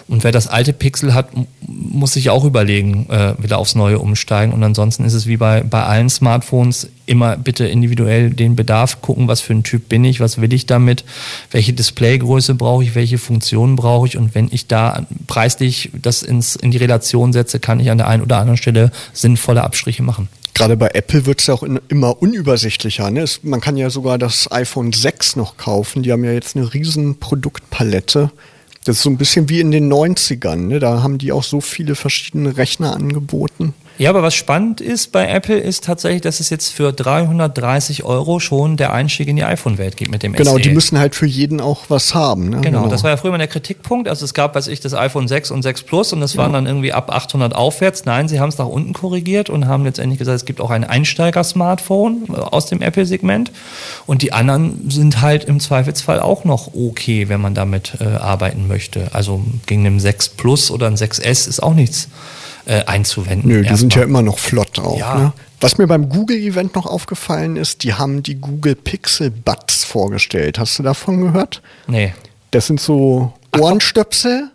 Und wer das alte Pixel hat, muss sich auch überlegen, äh, wieder aufs Neue umsteigen. Und ansonsten ist es wie bei, bei allen Smartphones immer bitte individuell den Bedarf gucken, was für ein Typ bin ich, was will ich damit, welche Displaygröße brauche ich, welche Funktionen brauche ich. Und wenn ich da preislich das ins, in die Relation setze, kann ich an der einen oder anderen Stelle sinnvolle Abstriche machen. Gerade bei Apple wird es ja auch in, immer unübersichtlicher. Ne? Es, man kann ja sogar das iPhone 6 noch kaufen. Die haben ja jetzt eine riesen Produktpalette. Das ist so ein bisschen wie in den 90ern. Ne? Da haben die auch so viele verschiedene Rechner angeboten. Ja, aber was spannend ist bei Apple ist tatsächlich, dass es jetzt für 330 Euro schon der Einstieg in die iPhone-Welt gibt mit dem Genau, SE. die müssen halt für jeden auch was haben. Ne? Genau, genau, das war ja früher mal der Kritikpunkt. Also es gab, weiß ich, das iPhone 6 und 6 Plus und das ja. waren dann irgendwie ab 800 aufwärts. Nein, sie haben es nach unten korrigiert und haben letztendlich gesagt, es gibt auch ein Einsteiger-Smartphone aus dem Apple-Segment und die anderen sind halt im Zweifelsfall auch noch okay, wenn man damit äh, arbeiten möchte. Also gegen einem 6 Plus oder ein 6S ist auch nichts äh, einzuwenden. Nö, die sind ja immer noch flott drauf. Ja. Ne? Was mir beim Google-Event noch aufgefallen ist, die haben die Google Pixel Buds vorgestellt. Hast du davon gehört? Nee. Das sind so Ohrenstöpsel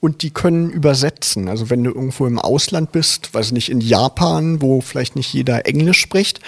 und die können übersetzen. Also wenn du irgendwo im Ausland bist, weiß nicht, in Japan, wo vielleicht nicht jeder Englisch spricht,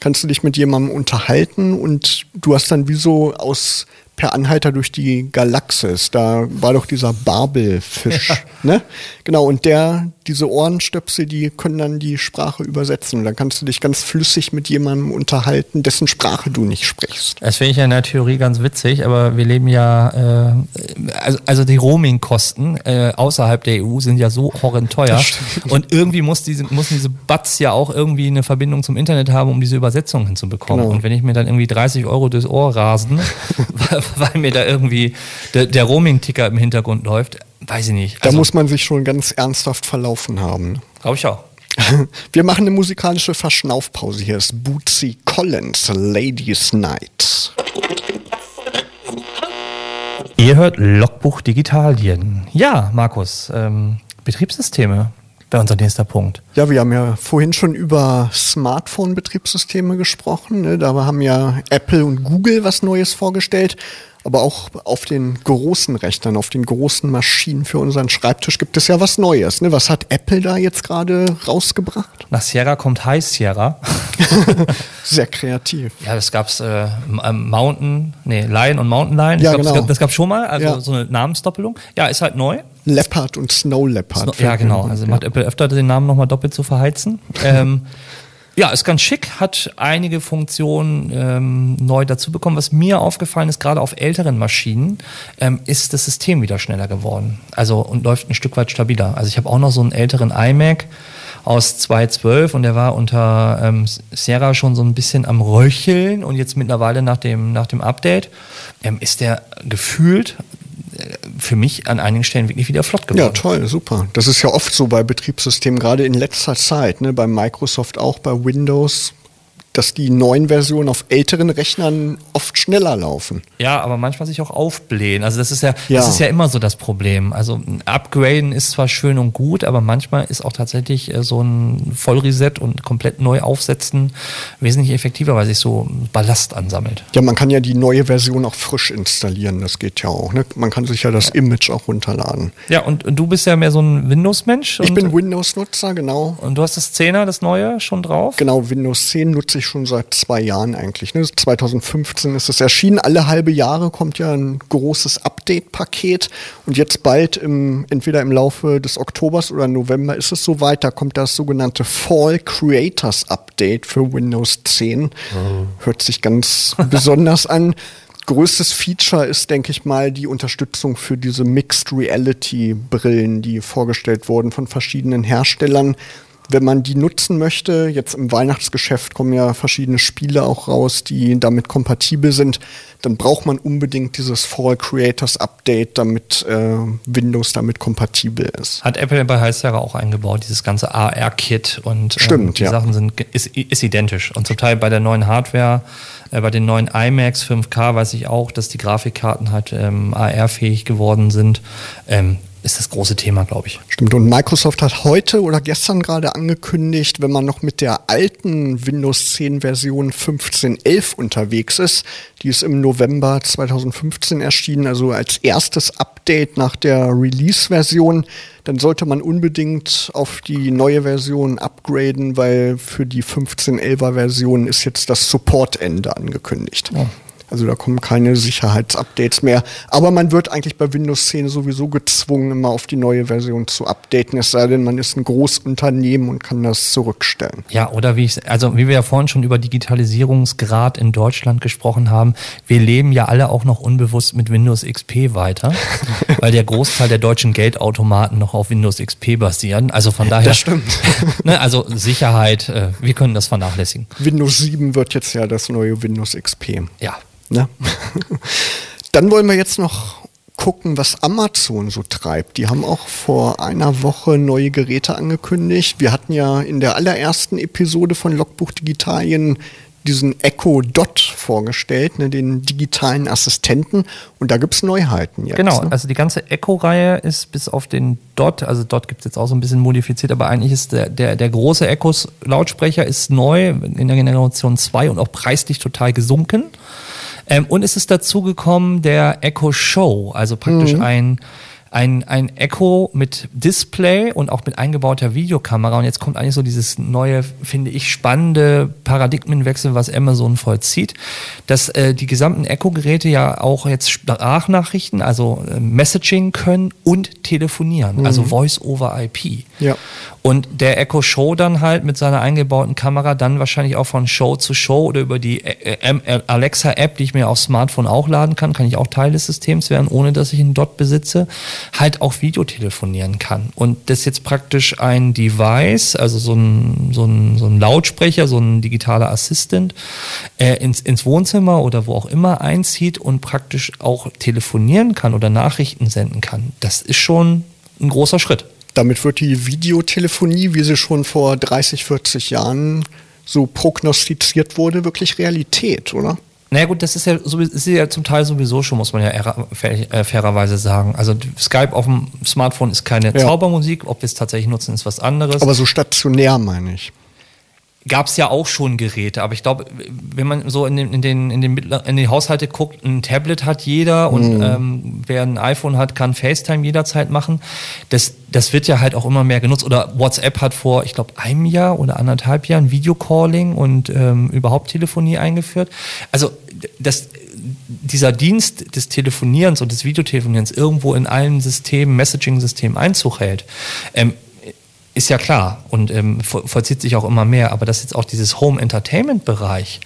kannst du dich mit jemandem unterhalten und du hast dann wie so aus per Anhalter durch die Galaxis. Da war doch dieser Babelfisch, ne? Genau, und der, diese Ohrenstöpsel, die können dann die Sprache übersetzen. Und dann kannst du dich ganz flüssig mit jemandem unterhalten, dessen Sprache du nicht sprichst. Das finde ich ja in der Theorie ganz witzig, aber wir leben ja, äh, also, also die Roaming-Kosten äh, außerhalb der EU sind ja so horrend teuer. Und irgendwie muss diese, müssen diese Butts ja auch irgendwie eine Verbindung zum Internet haben, um diese Übersetzung hinzubekommen. Genau. Und wenn ich mir dann irgendwie 30 Euro durchs Ohr rasen, weil, mir da irgendwie der, der Roaming-Ticker im Hintergrund läuft, weiß ich nicht. Da muss man sich schon ganz ernsthaft verlaufen haben. Glaube ich auch. Wir machen eine musikalische Verschnaufpause. Hier ist Bootsy Collins, Ladies Night. Ihr hört Logbuch Digitalien. Ja, Markus, ähm, Betriebssysteme wäre unser nächster Punkt. Ja, wir haben ja vorhin schon über Smartphone-Betriebssysteme gesprochen. Ne? Da haben ja Apple und Google was Neues vorgestellt. Aber auch auf den großen Rechnern, auf den großen Maschinen für unseren Schreibtisch gibt es ja was Neues. Ne? Was hat Apple da jetzt gerade rausgebracht? Nach Sierra kommt High Sierra. Sehr kreativ. Ja, das gab's äh, M- Mountain, nee, Lion und Mountain Lion. Ja, das, gab's, genau. das gab's schon mal, also Ja. so eine Namensdoppelung. Ja, ist halt neu. Leopard und Snow Leopard. Ja, genau. Also macht Apple öfter den Namen nochmal doppelt zu verheizen. ähm, ja, ist ganz schick, hat einige Funktionen ähm, neu dazu bekommen. Was mir aufgefallen ist, gerade auf älteren Maschinen, ähm, ist das System wieder schneller geworden. Also und läuft ein Stück weit stabiler. Also ich habe auch noch so einen älteren iMac aus 2012 und der war unter ähm, Sierra schon so ein bisschen am Röcheln und jetzt mittlerweile nach dem, nach dem Update ähm, ist der gefühlt für mich an einigen Stellen wirklich wieder flott geworden. Ja, toll, super. Das ist ja oft so bei Betriebssystemen, gerade in letzter Zeit, ne, bei Microsoft auch, bei Windows, dass die neuen Versionen auf älteren Rechnern oft schneller laufen. Ja, aber manchmal sich auch aufblähen. Also das ist ja, Ja. das ist ja immer so das Problem. Also ein Upgraden ist zwar schön und gut, aber manchmal ist auch tatsächlich äh, so ein Vollreset und komplett neu aufsetzen wesentlich effektiver, weil sich so Ballast ansammelt. Ja, man kann ja die neue Version auch frisch installieren, das geht ja auch. Ne? Man kann sich ja das Image auch runterladen. Ja, und, und du bist ja mehr so ein Windows-Mensch. Ich bin Windows-Nutzer, genau. und du hast das 10er, das neue, schon drauf? Genau, Windows 10 nutze ich schon seit zwei Jahren eigentlich. Ne? 2015 ist es erschienen. Alle halbe Jahre kommt ja ein großes Update-Paket. Und jetzt bald, im, entweder im Laufe des Oktobers oder November, ist es soweit. Da kommt das sogenannte Fall Creators Update für Windows 10. Hört sich ganz besonders an. Größtes Feature ist, denke ich mal, die Unterstützung für diese Mixed Reality Brillen, die vorgestellt wurden von verschiedenen Herstellern wenn man die nutzen möchte, jetzt im Weihnachtsgeschäft kommen ja verschiedene Spiele auch raus, die damit kompatibel sind, dann braucht man unbedingt dieses Fall Creators Update, damit äh, Windows damit kompatibel ist. Hat Apple bei Sierra auch eingebaut, dieses ganze AR-Kit und ähm, Stimmt, die ja. Sachen sind ist, ist identisch. Und zum Teil bei der neuen Hardware, äh, bei den neuen iMacs 5K weiß ich auch, dass die Grafikkarten halt ähm, AR-fähig geworden sind. Ähm, ist das große Thema, glaube ich. Stimmt. Und Microsoft hat heute oder gestern gerade angekündigt, wenn man noch mit der alten Windows 10 Version 15.11 unterwegs ist, die ist im November 2015 erschienen, also als erstes Update nach der Release-Version, dann sollte man unbedingt auf die neue Version upgraden, weil für die 15.11er Version ist jetzt das Support-Ende angekündigt. Also da kommen keine Sicherheitsupdates mehr. Aber man wird eigentlich bei Windows 10 sowieso gezwungen, immer auf die neue Version zu updaten. Es sei denn, man ist ein Großunternehmen und kann das zurückstellen. Ja, oder wie ich, also wie wir ja vorhin schon über Digitalisierungsgrad in Deutschland gesprochen haben, wir leben ja alle auch noch unbewusst mit Windows XP weiter, weil der Großteil der deutschen Geldautomaten noch auf Windows XP basieren. Also von daher, Das stimmt. ne, also Sicherheit, äh, wir können das vernachlässigen. Windows 7 wird jetzt ja das neue Windows XP. Ja. Ne? Dann wollen wir jetzt noch gucken, was Amazon so treibt. Die haben auch vor einer Woche neue Geräte angekündigt. Wir hatten ja in der allerersten Episode von Logbuch Digitalien diesen Echo Dot vorgestellt, ne, den digitalen Assistenten. Und da gibt es Neuheiten jetzt. Genau, ne? also die ganze Echo-Reihe ist bis auf den Dot, also Dot gibt es jetzt auch so ein bisschen modifiziert, aber eigentlich ist der, der, der große Echos-Lautsprecher ist neu in der Generation 2 und auch preislich total gesunken. Ähm, und es ist dazu gekommen der Echo Show, also praktisch mhm. ein ein, ein Echo mit Display und auch mit eingebauter Videokamera. Und jetzt kommt eigentlich so dieses neue, finde ich, spannende Paradigmenwechsel, was Amazon vollzieht, dass äh, die gesamten Echo-Geräte ja auch jetzt Sprachnachrichten, also äh, Messaging können und telefonieren, mhm. also Voice over IP. Ja. Und der Echo Show dann halt mit seiner eingebauten Kamera dann wahrscheinlich auch von Show zu Show oder über die äh, äh, Alexa-App, die ich mir aufs Smartphone auch laden kann, kann ich auch Teil des Systems werden, ohne dass ich einen Dot besitze halt auch Videotelefonieren kann. Und das jetzt praktisch ein Device, also so ein, so ein, so ein Lautsprecher, so ein digitaler Assistent, äh, ins, ins Wohnzimmer oder wo auch immer einzieht und praktisch auch telefonieren kann oder Nachrichten senden kann. Das ist schon ein großer Schritt. Damit wird die Videotelefonie, wie sie schon vor 30, 40 Jahren so prognostiziert wurde, wirklich Realität, oder? Naja gut, das ist ja, ist ja zum Teil sowieso schon, muss man ja äh, fairerweise sagen. Also Skype auf dem Smartphone ist keine ja. Zaubermusik, ob wir es tatsächlich nutzen, ist was anderes. Aber so stationär meine ich gab es ja auch schon Geräte, aber ich glaube, wenn man so in den, in den, in den, in den Haushalte guckt, ein Tablet hat jeder und mhm. ähm, wer ein iPhone hat, kann FaceTime jederzeit machen. Das, das wird ja halt auch immer mehr genutzt. Oder WhatsApp hat vor, ich glaube, einem Jahr oder anderthalb Jahren Videocalling und ähm, überhaupt Telefonie eingeführt. Also das, dieser Dienst des Telefonierens und des Videotelefonierens irgendwo in allen Systemen, Messaging-Systemen Einzug hält. Ähm, ist ja klar und ähm, vollzieht sich auch immer mehr, aber dass jetzt auch dieses Home-Entertainment-Bereich,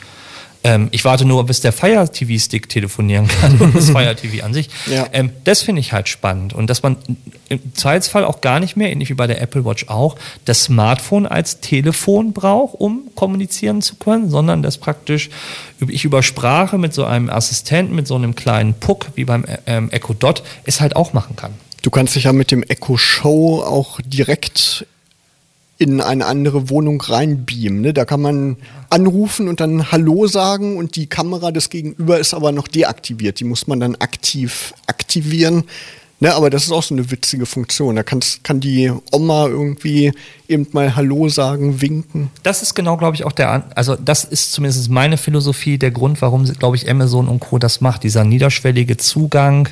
ähm, ich warte nur, bis der Fire TV-Stick telefonieren kann und das Fire TV an sich. Ja. Ähm, das finde ich halt spannend. Und dass man im Zweifelsfall auch gar nicht mehr, ähnlich wie bei der Apple Watch auch, das Smartphone als Telefon braucht, um kommunizieren zu können, sondern dass praktisch ich über Sprache mit so einem Assistenten, mit so einem kleinen Puck wie beim ähm, Echo Dot es halt auch machen kann. Du kannst dich ja mit dem Echo Show auch direkt in eine andere Wohnung reinbeamen. Ne? Da kann man anrufen und dann Hallo sagen und die Kamera des Gegenüber ist aber noch deaktiviert. Die muss man dann aktiv aktivieren. Ne, aber das ist auch so eine witzige Funktion. Da kann's, kann die Oma irgendwie eben mal Hallo sagen, winken. Das ist genau, glaube ich, auch der, also das ist zumindest meine Philosophie, der Grund, warum, glaube ich, Amazon und Co. das macht. Dieser niederschwellige Zugang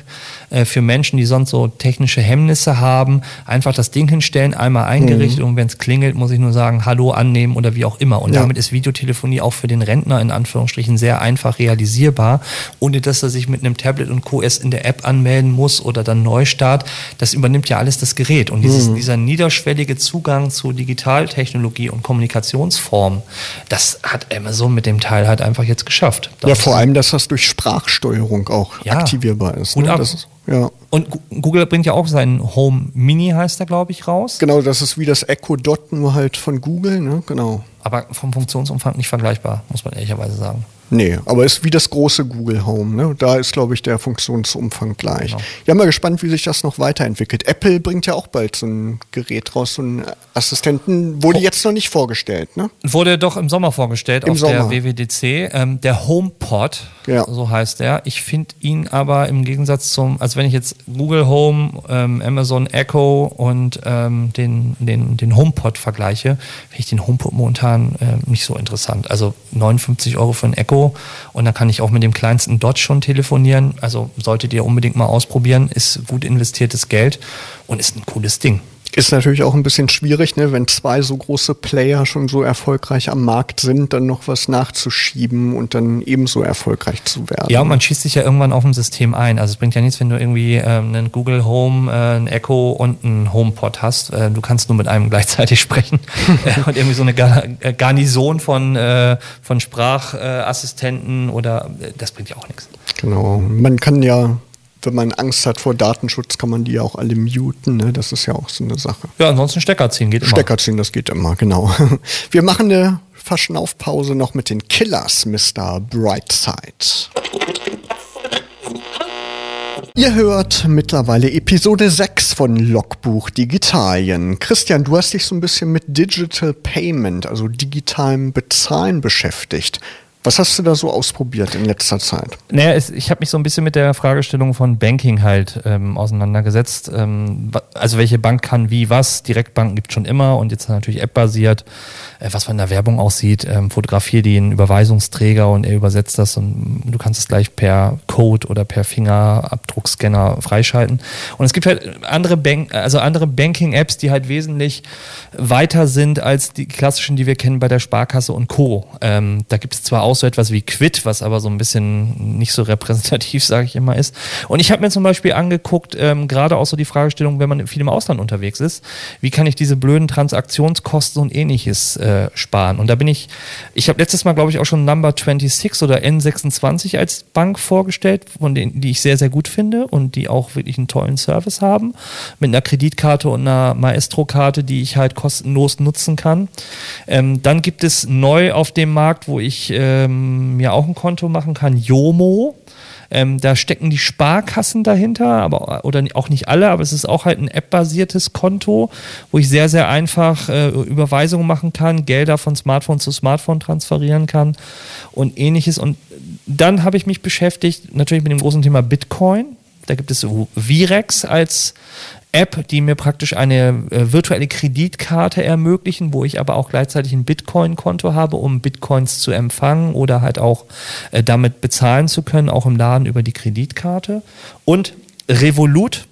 äh, für Menschen, die sonst so technische Hemmnisse haben. Einfach das Ding hinstellen, einmal eingerichtet mhm. und wenn es klingelt, muss ich nur sagen, Hallo annehmen oder wie auch immer. Und ja. damit ist Videotelefonie auch für den Rentner in Anführungsstrichen sehr einfach realisierbar, ohne dass er sich mit einem Tablet und Co. erst in der App anmelden muss oder dann neu Neustart, das übernimmt ja alles das Gerät. Und dieses, mhm. dieser niederschwellige Zugang zu Digitaltechnologie und Kommunikationsform, das hat Amazon mit dem Teil halt einfach jetzt geschafft. Ja, vor allem, dass das durch Sprachsteuerung auch ja, aktivierbar ist. Gut ne? ab. Ist, ja. Und Google bringt ja auch seinen Home Mini, heißt er, glaube ich, raus. Genau, das ist wie das Echo Dot, nur halt von Google, ne? Genau. Aber vom Funktionsumfang nicht vergleichbar, muss man ehrlicherweise sagen. Nee, aber ist wie das große Google Home. Ne? Da ist, glaube ich, der Funktionsumfang gleich. Genau. Ich bin mal gespannt, wie sich das noch weiterentwickelt. Apple bringt ja auch bald so ein Gerät raus, so einen Assistenten. Wurde oh. jetzt noch nicht vorgestellt, ne? Wurde doch im Sommer vorgestellt Im auf Sommer. der WWDC. Ähm, der HomePod, ja. so heißt er. Ich finde ihn aber im Gegensatz zum, also wenn ich jetzt Google Home, ähm, Amazon Echo und ähm, den, den, den HomePod vergleiche, finde ich den HomePod momentan äh, nicht so interessant. Also 59 Euro für ein Echo und dann kann ich auch mit dem kleinsten Dot schon telefonieren. Also solltet ihr unbedingt mal ausprobieren, ist gut investiertes Geld und ist ein cooles Ding. Ist natürlich auch ein bisschen schwierig, ne, wenn zwei so große Player schon so erfolgreich am Markt sind, dann noch was nachzuschieben und dann ebenso erfolgreich zu werden. Ja, und man schießt sich ja irgendwann auf dem System ein. Also es bringt ja nichts, wenn du irgendwie ähm, einen Google Home, äh, ein Echo und einen HomePod hast. Äh, du kannst nur mit einem gleichzeitig sprechen äh, und irgendwie so eine äh, Garnison von, äh, von Sprachassistenten oder äh, das bringt ja auch nichts. Genau. Man kann ja wenn man Angst hat vor Datenschutz, kann man die ja auch alle muten. Ne? Das ist ja auch so eine Sache. Ja, ansonsten Stecker ziehen geht immer. Stecker ziehen, das geht immer, genau. Wir machen eine Verschnaufpause noch mit den Killers, Mr. Brightside. Ihr hört mittlerweile Episode 6 von Logbuch Digitalien. Christian, du hast dich so ein bisschen mit Digital Payment, also digitalem Bezahlen beschäftigt. Was hast du da so ausprobiert in letzter Zeit? Naja, es, ich habe mich so ein bisschen mit der Fragestellung von Banking halt ähm, auseinandergesetzt. Ähm, also welche Bank kann wie was? Direktbanken gibt schon immer und jetzt natürlich App-basiert. Äh, was man in der Werbung aussieht, ähm, fotografiere den Überweisungsträger und er übersetzt das und du kannst es gleich per Code oder per Fingerabdruckscanner freischalten. Und es gibt halt andere Bank, also andere Banking-Apps, die halt wesentlich weiter sind als die klassischen, die wir kennen bei der Sparkasse und Co. Ähm, da gibt es zwar auch so etwas wie Quid, was aber so ein bisschen nicht so repräsentativ, sage ich immer, ist. Und ich habe mir zum Beispiel angeguckt, ähm, gerade auch so die Fragestellung, wenn man viel im Ausland unterwegs ist, wie kann ich diese blöden Transaktionskosten und ähnliches äh, sparen? Und da bin ich, ich habe letztes Mal, glaube ich, auch schon Number 26 oder N26 als Bank vorgestellt, von denen, die ich sehr, sehr gut finde und die auch wirklich einen tollen Service haben, mit einer Kreditkarte und einer Maestro-Karte, die ich halt kostenlos nutzen kann. Ähm, dann gibt es neu auf dem Markt, wo ich äh, ähm, ja auch ein Konto machen kann, Yomo. Ähm, da stecken die Sparkassen dahinter, aber oder auch nicht alle, aber es ist auch halt ein App-basiertes Konto, wo ich sehr, sehr einfach äh, Überweisungen machen kann, Gelder von Smartphone zu Smartphone transferieren kann und ähnliches. Und dann habe ich mich beschäftigt, natürlich mit dem großen Thema Bitcoin. Da gibt es Virex als App, die mir praktisch eine äh, virtuelle Kreditkarte ermöglichen, wo ich aber auch gleichzeitig ein Bitcoin-Konto habe, um Bitcoins zu empfangen oder halt auch äh, damit bezahlen zu können, auch im Laden über die Kreditkarte. Und Revolut,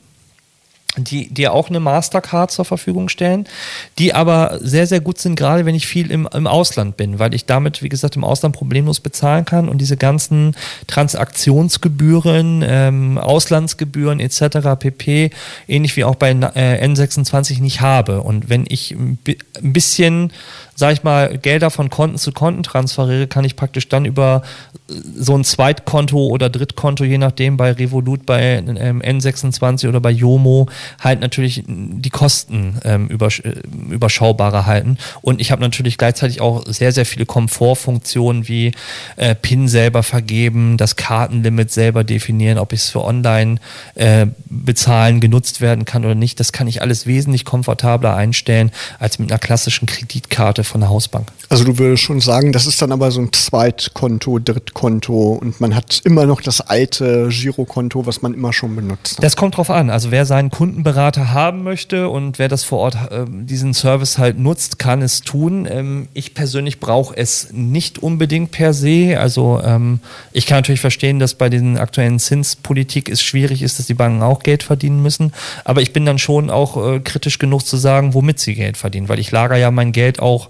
die dir auch eine Mastercard zur Verfügung stellen, die aber sehr, sehr gut sind, gerade wenn ich viel im, im Ausland bin, weil ich damit, wie gesagt, im Ausland problemlos bezahlen kann und diese ganzen Transaktionsgebühren, ähm, Auslandsgebühren etc. pp, ähnlich wie auch bei äh, N26 nicht habe. Und wenn ich ein bisschen sage ich mal, Gelder von Konten zu Konten transferiere, kann ich praktisch dann über äh, so ein Zweitkonto oder Drittkonto, je nachdem, bei Revolut, bei ähm, N26 oder bei Yomo, halt natürlich die Kosten ähm, übersch äh, überschaubarer halten. Und ich habe natürlich gleichzeitig auch sehr, sehr viele Komfortfunktionen wie äh, PIN selber vergeben, das Kartenlimit selber definieren, ob ich es für online äh, bezahlen genutzt werden kann oder nicht. Das kann ich alles wesentlich komfortabler einstellen als mit einer klassischen Kreditkarte von der Hausbank. Also du würdest schon sagen, das ist dann aber so ein Zweitkonto, Drittkonto und man hat immer noch das alte Girokonto, was man immer schon benutzt. Das kommt drauf an. Also wer seinen Kundenberater haben möchte und wer das vor Ort äh, diesen Service halt nutzt, kann es tun. Ähm, ich persönlich brauche es nicht unbedingt per se. Also ähm, ich kann natürlich verstehen, dass bei den aktuellen Zinspolitik es schwierig ist, dass die Banken auch Geld verdienen müssen. Aber ich bin dann schon auch äh, kritisch genug zu sagen, womit sie Geld verdienen, weil ich lager ja mein Geld auch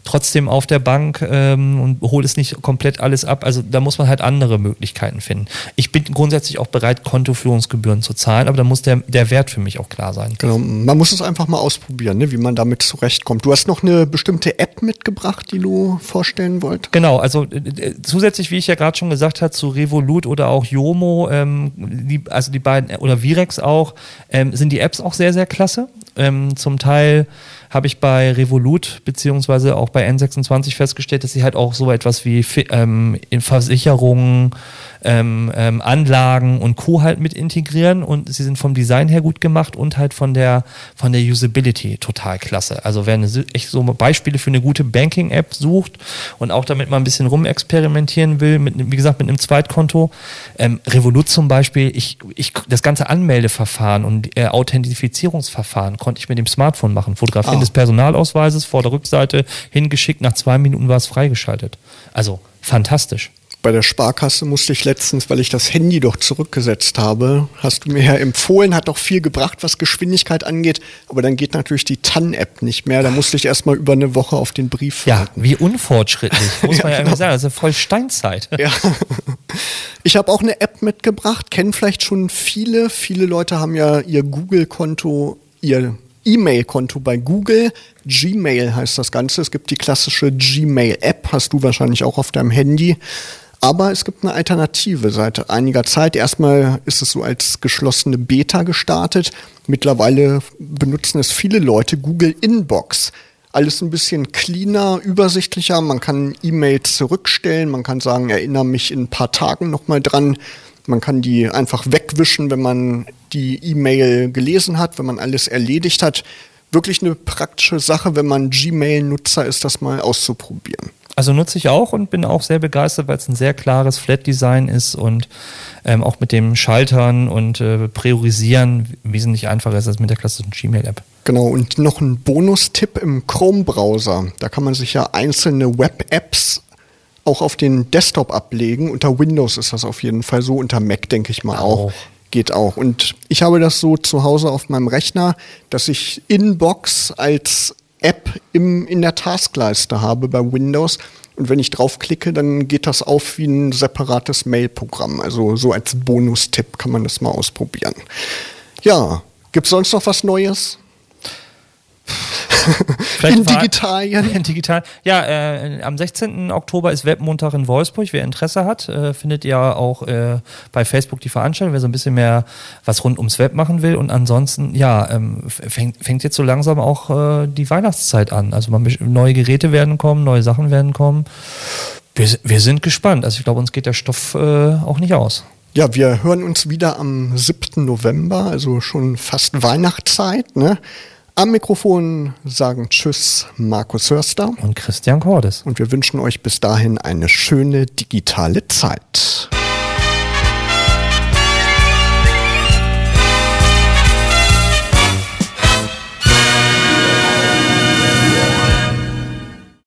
trotzdem auf der Bank ähm, und hole es nicht komplett alles ab. Also da muss man halt andere Möglichkeiten finden. Ich bin grundsätzlich auch bereit, Kontoführungsgebühren zu zahlen, aber da muss der, der Wert für mich auch klar sein. Genau, man muss es einfach mal ausprobieren, ne, wie man damit zurechtkommt. Du hast noch eine bestimmte App mitgebracht, die du vorstellen wolltest? Genau, also äh, äh zusätzlich, wie ich ja gerade schon gesagt habe, zu Revolut oder auch Yomo, ähm, die, also die beiden, oder Virex auch, ähm, sind die Apps auch sehr, sehr klasse. Ähm, zum Teil habe ich bei Revolut beziehungsweise auch bei N26 festgestellt, dass sie halt auch so etwas wie ähm, in Versicherungen, ähm, ähm, Anlagen und Co. halt mit integrieren und sie sind vom Design her gut gemacht und halt von der von der Usability total klasse. Also wer eine, echt so Beispiele für eine gute Banking-App sucht und auch damit mal ein bisschen rumexperimentieren will, mit, wie gesagt, mit einem Zweitkonto, ähm, Revolut zum Beispiel, ich, ich, das ganze Anmeldeverfahren und äh, Authentifizierungsverfahren konnte ich mit dem Smartphone machen. Fotografieren oh. des Personalausweises vor der Rückseite hingeschickt, nach zwei Minuten war es freigeschaltet. Also fantastisch bei der Sparkasse musste ich letztens, weil ich das Handy doch zurückgesetzt habe, hast du mir ja empfohlen, hat doch viel gebracht, was Geschwindigkeit angeht, aber dann geht natürlich die TAN-App nicht mehr. Da musste ich erstmal über eine Woche auf den Brief warten. Ja, wie unfortschrittlich, muss ja, man ja genau. immer sagen. Das ist voll Steinzeit. Ja. Ich habe auch eine App mitgebracht, kennen vielleicht schon viele. Viele Leute haben ja ihr Google-Konto, ihr E-Mail-Konto bei Google. Gmail heißt das Ganze. Es gibt die klassische Gmail-App, hast du wahrscheinlich auch auf deinem Handy. Aber es gibt eine Alternative seit einiger Zeit. Erstmal ist es so als geschlossene Beta gestartet. Mittlerweile benutzen es viele Leute Google Inbox. Alles ein bisschen cleaner, übersichtlicher. Man kann E-Mails zurückstellen. Man kann sagen, erinnere mich in ein paar Tagen nochmal dran. Man kann die einfach wegwischen, wenn man die E-Mail gelesen hat, wenn man alles erledigt hat. Wirklich eine praktische Sache, wenn man Gmail-Nutzer ist, das mal auszuprobieren. Also nutze ich auch und bin auch sehr begeistert, weil es ein sehr klares Flat-Design ist und ähm, auch mit dem Schaltern und äh, Priorisieren wesentlich einfacher ist als mit der klassischen Gmail-App. Genau, und noch ein Bonustipp im Chrome-Browser. Da kann man sich ja einzelne Web-Apps auch auf den Desktop ablegen. Unter Windows ist das auf jeden Fall so, unter Mac denke ich mal auch. auch. Geht auch. Und ich habe das so zu Hause auf meinem Rechner, dass ich Inbox als App im, in der Taskleiste habe bei Windows. Und wenn ich draufklicke, dann geht das auf wie ein separates Mail-Programm. Also so als Bonustipp kann man das mal ausprobieren. Ja, gibt es sonst noch was Neues? In Digitalien. In digital. Ja, äh, am 16. Oktober ist Webmontag in Wolfsburg. Wer Interesse hat, äh, findet ja auch äh, bei Facebook die Veranstaltung, wer so ein bisschen mehr was rund ums Web machen will. Und ansonsten, ja, ähm, fängt, fängt jetzt so langsam auch äh, die Weihnachtszeit an. Also man, neue Geräte werden kommen, neue Sachen werden kommen. Wir, wir sind gespannt. Also ich glaube, uns geht der Stoff äh, auch nicht aus. Ja, wir hören uns wieder am 7. November, also schon fast Weihnachtszeit. Ne? Am Mikrofon sagen Tschüss Markus Hörster und Christian Cordes. Und wir wünschen euch bis dahin eine schöne digitale Zeit.